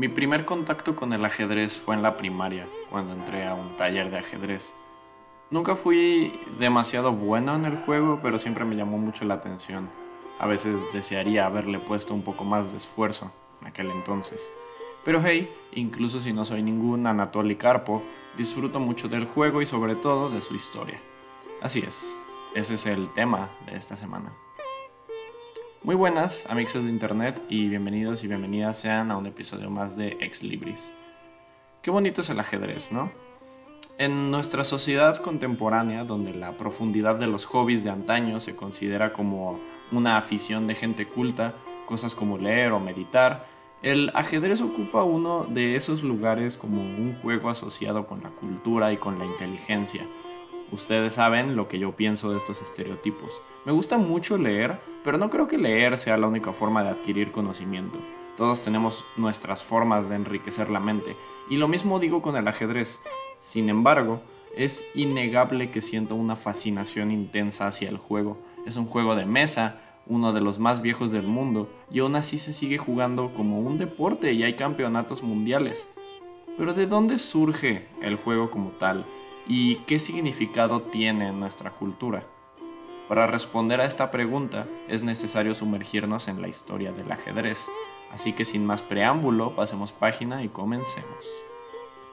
Mi primer contacto con el ajedrez fue en la primaria, cuando entré a un taller de ajedrez. Nunca fui demasiado bueno en el juego, pero siempre me llamó mucho la atención. A veces desearía haberle puesto un poco más de esfuerzo en aquel entonces. Pero hey, incluso si no soy ningún Anatoly Karpov, disfruto mucho del juego y sobre todo de su historia. Así es, ese es el tema de esta semana. Muy buenas, amigos de internet, y bienvenidos y bienvenidas sean a un episodio más de Ex Libris. Qué bonito es el ajedrez, ¿no? En nuestra sociedad contemporánea, donde la profundidad de los hobbies de antaño se considera como una afición de gente culta, cosas como leer o meditar, el ajedrez ocupa uno de esos lugares como un juego asociado con la cultura y con la inteligencia. Ustedes saben lo que yo pienso de estos estereotipos. Me gusta mucho leer, pero no creo que leer sea la única forma de adquirir conocimiento. Todos tenemos nuestras formas de enriquecer la mente, y lo mismo digo con el ajedrez. Sin embargo, es innegable que siento una fascinación intensa hacia el juego. Es un juego de mesa, uno de los más viejos del mundo, y aún así se sigue jugando como un deporte y hay campeonatos mundiales. Pero ¿de dónde surge el juego como tal? ¿Y qué significado tiene en nuestra cultura? Para responder a esta pregunta es necesario sumergirnos en la historia del ajedrez, así que sin más preámbulo pasemos página y comencemos.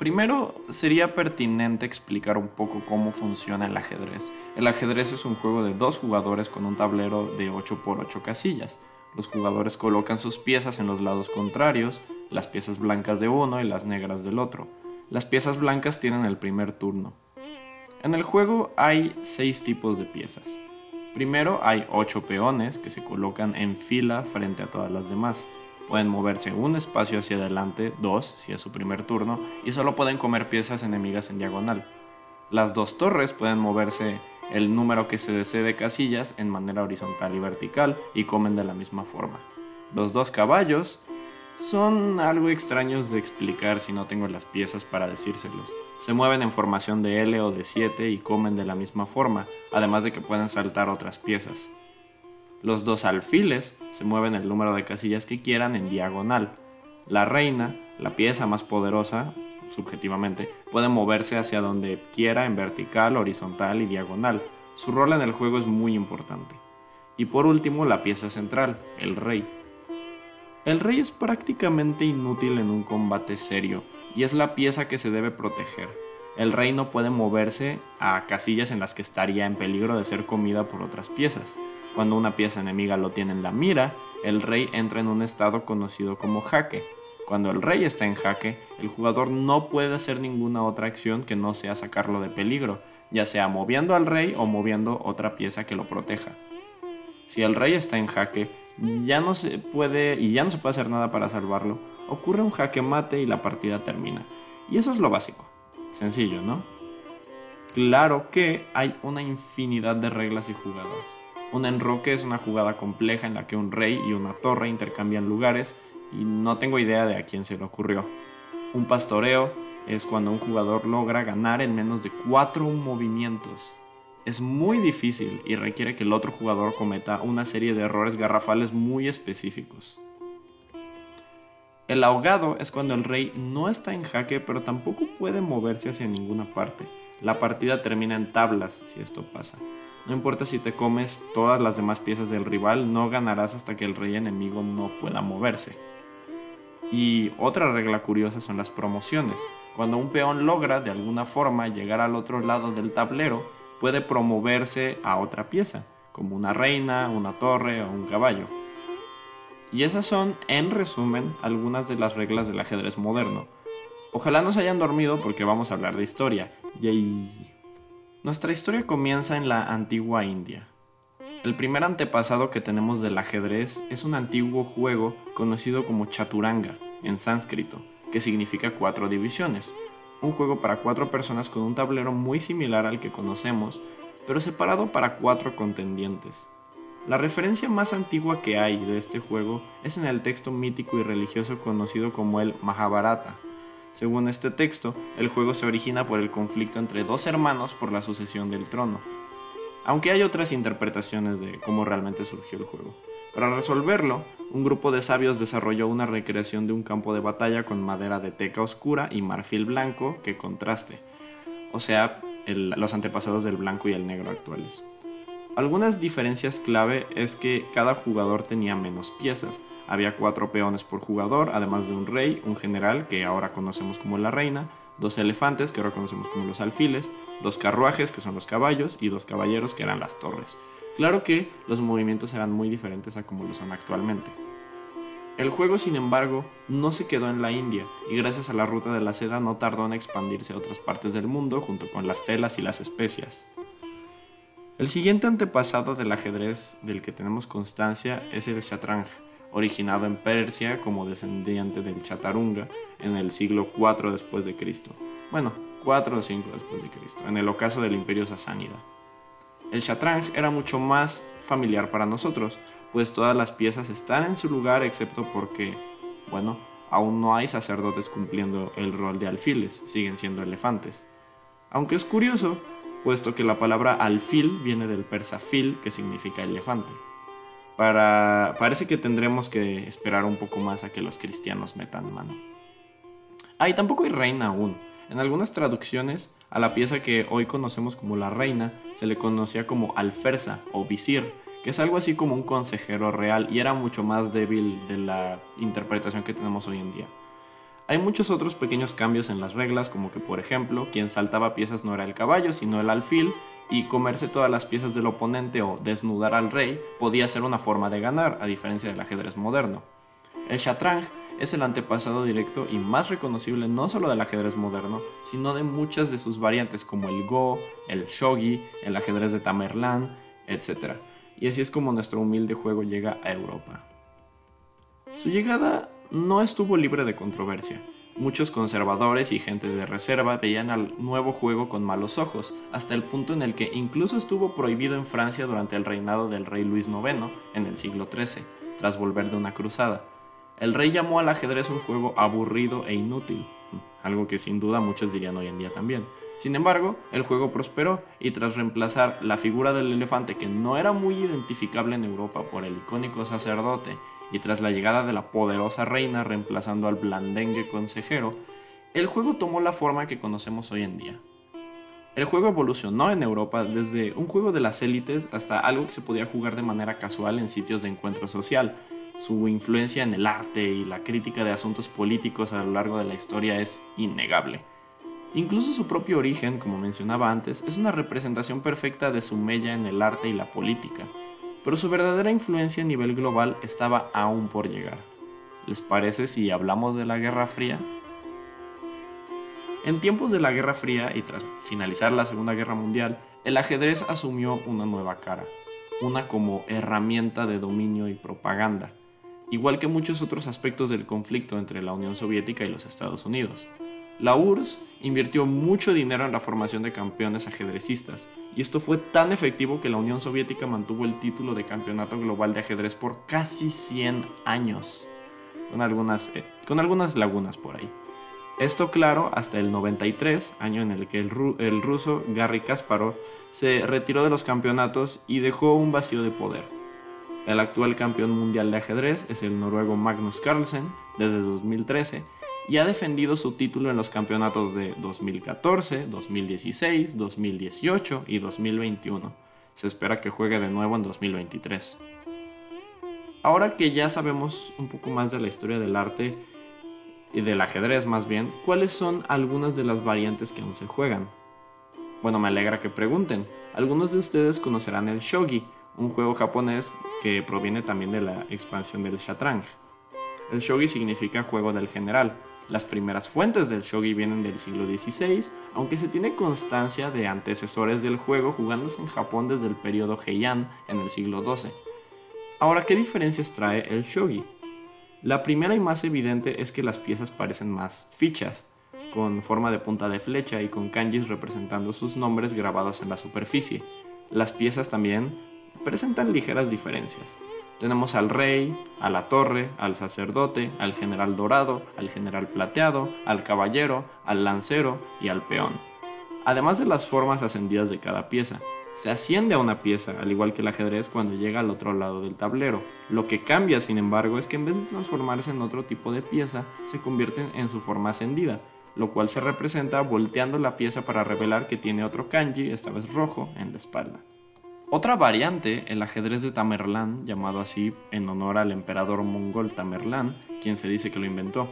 Primero, sería pertinente explicar un poco cómo funciona el ajedrez. El ajedrez es un juego de dos jugadores con un tablero de 8 por 8 casillas. Los jugadores colocan sus piezas en los lados contrarios, las piezas blancas de uno y las negras del otro. Las piezas blancas tienen el primer turno. En el juego hay 6 tipos de piezas. Primero hay 8 peones que se colocan en fila frente a todas las demás. Pueden moverse un espacio hacia adelante, dos si es su primer turno, y solo pueden comer piezas enemigas en diagonal. Las dos torres pueden moverse el número que se desee de casillas en manera horizontal y vertical y comen de la misma forma. Los dos caballos son algo extraños de explicar si no tengo las piezas para decírselos. Se mueven en formación de L o de 7 y comen de la misma forma, además de que pueden saltar otras piezas. Los dos alfiles se mueven el número de casillas que quieran en diagonal. La reina, la pieza más poderosa, subjetivamente, puede moverse hacia donde quiera en vertical, horizontal y diagonal. Su rol en el juego es muy importante. Y por último, la pieza central, el rey. El rey es prácticamente inútil en un combate serio y es la pieza que se debe proteger el rey no puede moverse a casillas en las que estaría en peligro de ser comida por otras piezas. Cuando una pieza enemiga lo tiene en la mira, el rey entra en un estado conocido como jaque. Cuando el rey está en jaque, el jugador no puede hacer ninguna otra acción que no sea sacarlo de peligro, ya sea moviendo al rey o moviendo otra pieza que lo proteja. Si el rey está en jaque, ya no se puede y ya no se puede hacer nada para salvarlo, ocurre un jaque mate y la partida termina. Y eso es lo básico. Sencillo, ¿no? Claro que hay una infinidad de reglas y jugadas. Un enroque es una jugada compleja en la que un rey y una torre intercambian lugares y no tengo idea de a quién se le ocurrió. Un pastoreo es cuando un jugador logra ganar en menos de 4 movimientos. Es muy difícil y requiere que el otro jugador cometa una serie de errores garrafales muy específicos. El ahogado es cuando el rey no está en jaque pero tampoco puede moverse hacia ninguna parte. La partida termina en tablas si esto pasa. No importa si te comes todas las demás piezas del rival, no ganarás hasta que el rey enemigo no pueda moverse. Y otra regla curiosa son las promociones. Cuando un peón logra de alguna forma llegar al otro lado del tablero, puede promoverse a otra pieza, como una reina, una torre o un caballo. Y esas son, en resumen, algunas de las reglas del ajedrez moderno. Ojalá no se hayan dormido porque vamos a hablar de historia. Yay. Nuestra historia comienza en la antigua India. El primer antepasado que tenemos del ajedrez es un antiguo juego conocido como chaturanga, en sánscrito, que significa cuatro divisiones. Un juego para cuatro personas con un tablero muy similar al que conocemos, pero separado para cuatro contendientes. La referencia más antigua que hay de este juego es en el texto mítico y religioso conocido como el Mahabharata. Según este texto, el juego se origina por el conflicto entre dos hermanos por la sucesión del trono. Aunque hay otras interpretaciones de cómo realmente surgió el juego. Para resolverlo, un grupo de sabios desarrolló una recreación de un campo de batalla con madera de teca oscura y marfil blanco que contraste, o sea, los antepasados del blanco y el negro actuales. Algunas diferencias clave es que cada jugador tenía menos piezas. Había cuatro peones por jugador, además de un rey, un general, que ahora conocemos como la reina, dos elefantes, que ahora conocemos como los alfiles, dos carruajes, que son los caballos, y dos caballeros, que eran las torres. Claro que los movimientos eran muy diferentes a como lo son actualmente. El juego, sin embargo, no se quedó en la India y gracias a la ruta de la seda no tardó en expandirse a otras partes del mundo junto con las telas y las especias. El siguiente antepasado del ajedrez del que tenemos constancia es el Shatranj, originado en Persia como descendiente del Chaturanga en el siglo IV después de Cristo. Bueno, 4 o 5 después de Cristo, en el ocaso del Imperio Sasánida. El Shatranj era mucho más familiar para nosotros, pues todas las piezas están en su lugar excepto porque, bueno, aún no hay sacerdotes cumpliendo el rol de alfiles, siguen siendo elefantes. Aunque es curioso, puesto que la palabra alfil viene del persa fil, que significa elefante. Para, parece que tendremos que esperar un poco más a que los cristianos metan mano. Ah, y tampoco hay reina aún. En algunas traducciones, a la pieza que hoy conocemos como la reina se le conocía como alferza o visir, que es algo así como un consejero real y era mucho más débil de la interpretación que tenemos hoy en día. Hay muchos otros pequeños cambios en las reglas, como que por ejemplo, quien saltaba piezas no era el caballo, sino el alfil, y comerse todas las piezas del oponente o desnudar al rey podía ser una forma de ganar, a diferencia del ajedrez moderno. El Shatranj es el antepasado directo y más reconocible no solo del ajedrez moderno, sino de muchas de sus variantes como el Go, el Shogi, el ajedrez de Tamerlán, etc. Y así es como nuestro humilde juego llega a Europa. Su llegada no estuvo libre de controversia. Muchos conservadores y gente de reserva veían al nuevo juego con malos ojos, hasta el punto en el que incluso estuvo prohibido en Francia durante el reinado del rey Luis IX en el siglo XIII, tras volver de una cruzada. El rey llamó al ajedrez un juego aburrido e inútil, algo que sin duda muchos dirían hoy en día también. Sin embargo, el juego prosperó y tras reemplazar la figura del elefante que no era muy identificable en Europa por el icónico sacerdote y tras la llegada de la poderosa reina reemplazando al blandengue consejero, el juego tomó la forma que conocemos hoy en día. El juego evolucionó en Europa desde un juego de las élites hasta algo que se podía jugar de manera casual en sitios de encuentro social. Su influencia en el arte y la crítica de asuntos políticos a lo largo de la historia es innegable. Incluso su propio origen, como mencionaba antes, es una representación perfecta de su mella en el arte y la política, pero su verdadera influencia a nivel global estaba aún por llegar. ¿Les parece si hablamos de la Guerra Fría? En tiempos de la Guerra Fría y tras finalizar la Segunda Guerra Mundial, el ajedrez asumió una nueva cara, una como herramienta de dominio y propaganda, igual que muchos otros aspectos del conflicto entre la Unión Soviética y los Estados Unidos. La URSS invirtió mucho dinero en la formación de campeones ajedrecistas, y esto fue tan efectivo que la Unión Soviética mantuvo el título de campeonato global de ajedrez por casi 100 años, con algunas, eh, con algunas lagunas por ahí. Esto claro hasta el 93, año en el que el, el ruso Garry Kasparov se retiró de los campeonatos y dejó un vacío de poder. El actual campeón mundial de ajedrez es el noruego Magnus Carlsen desde 2013 y ha defendido su título en los campeonatos de 2014, 2016, 2018 y 2021. Se espera que juegue de nuevo en 2023. Ahora que ya sabemos un poco más de la historia del arte y del ajedrez más bien, ¿cuáles son algunas de las variantes que aún se juegan? Bueno, me alegra que pregunten. Algunos de ustedes conocerán el shogi, un juego japonés que proviene también de la expansión del Shatranj. El shogi significa juego del general, las primeras fuentes del shogi vienen del siglo XVI, aunque se tiene constancia de antecesores del juego jugándose en Japón desde el periodo Heian en el siglo XII. Ahora, ¿qué diferencias trae el shogi? La primera y más evidente es que las piezas parecen más fichas, con forma de punta de flecha y con kanjis representando sus nombres grabados en la superficie. Las piezas también presentan ligeras diferencias. Tenemos al rey, a la torre, al sacerdote, al general dorado, al general plateado, al caballero, al lancero y al peón. Además de las formas ascendidas de cada pieza, se asciende a una pieza, al igual que el ajedrez cuando llega al otro lado del tablero. Lo que cambia, sin embargo, es que en vez de transformarse en otro tipo de pieza, se convierte en su forma ascendida, lo cual se representa volteando la pieza para revelar que tiene otro kanji, esta vez rojo, en la espalda. Otra variante, el ajedrez de Tamerlán, llamado así en honor al emperador mongol Tamerlán, quien se dice que lo inventó.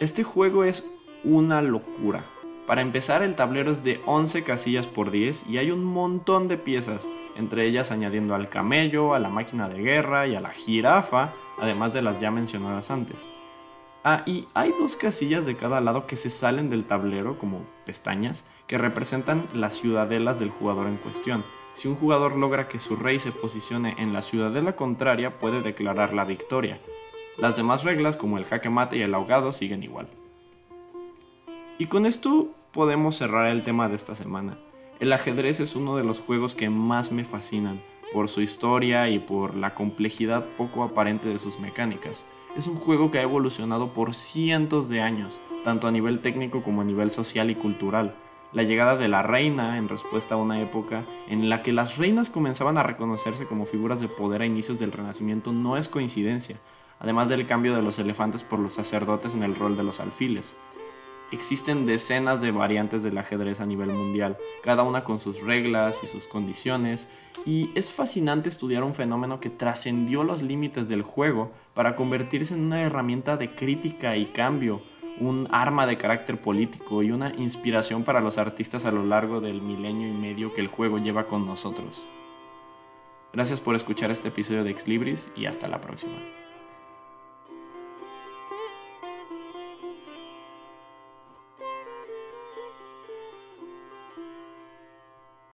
Este juego es una locura. Para empezar, el tablero es de 11 casillas por 10 y hay un montón de piezas, entre ellas añadiendo al camello, a la máquina de guerra y a la jirafa, además de las ya mencionadas antes. Ah, y hay dos casillas de cada lado que se salen del tablero como pestañas que representan las ciudadelas del jugador en cuestión. Si un jugador logra que su rey se posicione en la ciudadela contraria, puede declarar la victoria. Las demás reglas, como el jaque mate y el ahogado, siguen igual. Y con esto podemos cerrar el tema de esta semana. El ajedrez es uno de los juegos que más me fascinan, por su historia y por la complejidad poco aparente de sus mecánicas. Es un juego que ha evolucionado por cientos de años, tanto a nivel técnico como a nivel social y cultural. La llegada de la reina en respuesta a una época en la que las reinas comenzaban a reconocerse como figuras de poder a inicios del Renacimiento no es coincidencia, además del cambio de los elefantes por los sacerdotes en el rol de los alfiles. Existen decenas de variantes del ajedrez a nivel mundial, cada una con sus reglas y sus condiciones, y es fascinante estudiar un fenómeno que trascendió los límites del juego para convertirse en una herramienta de crítica y cambio, un arma de carácter político y una inspiración para los artistas a lo largo del milenio y medio que el juego lleva con nosotros. Gracias por escuchar este episodio de Ex Libris y hasta la próxima.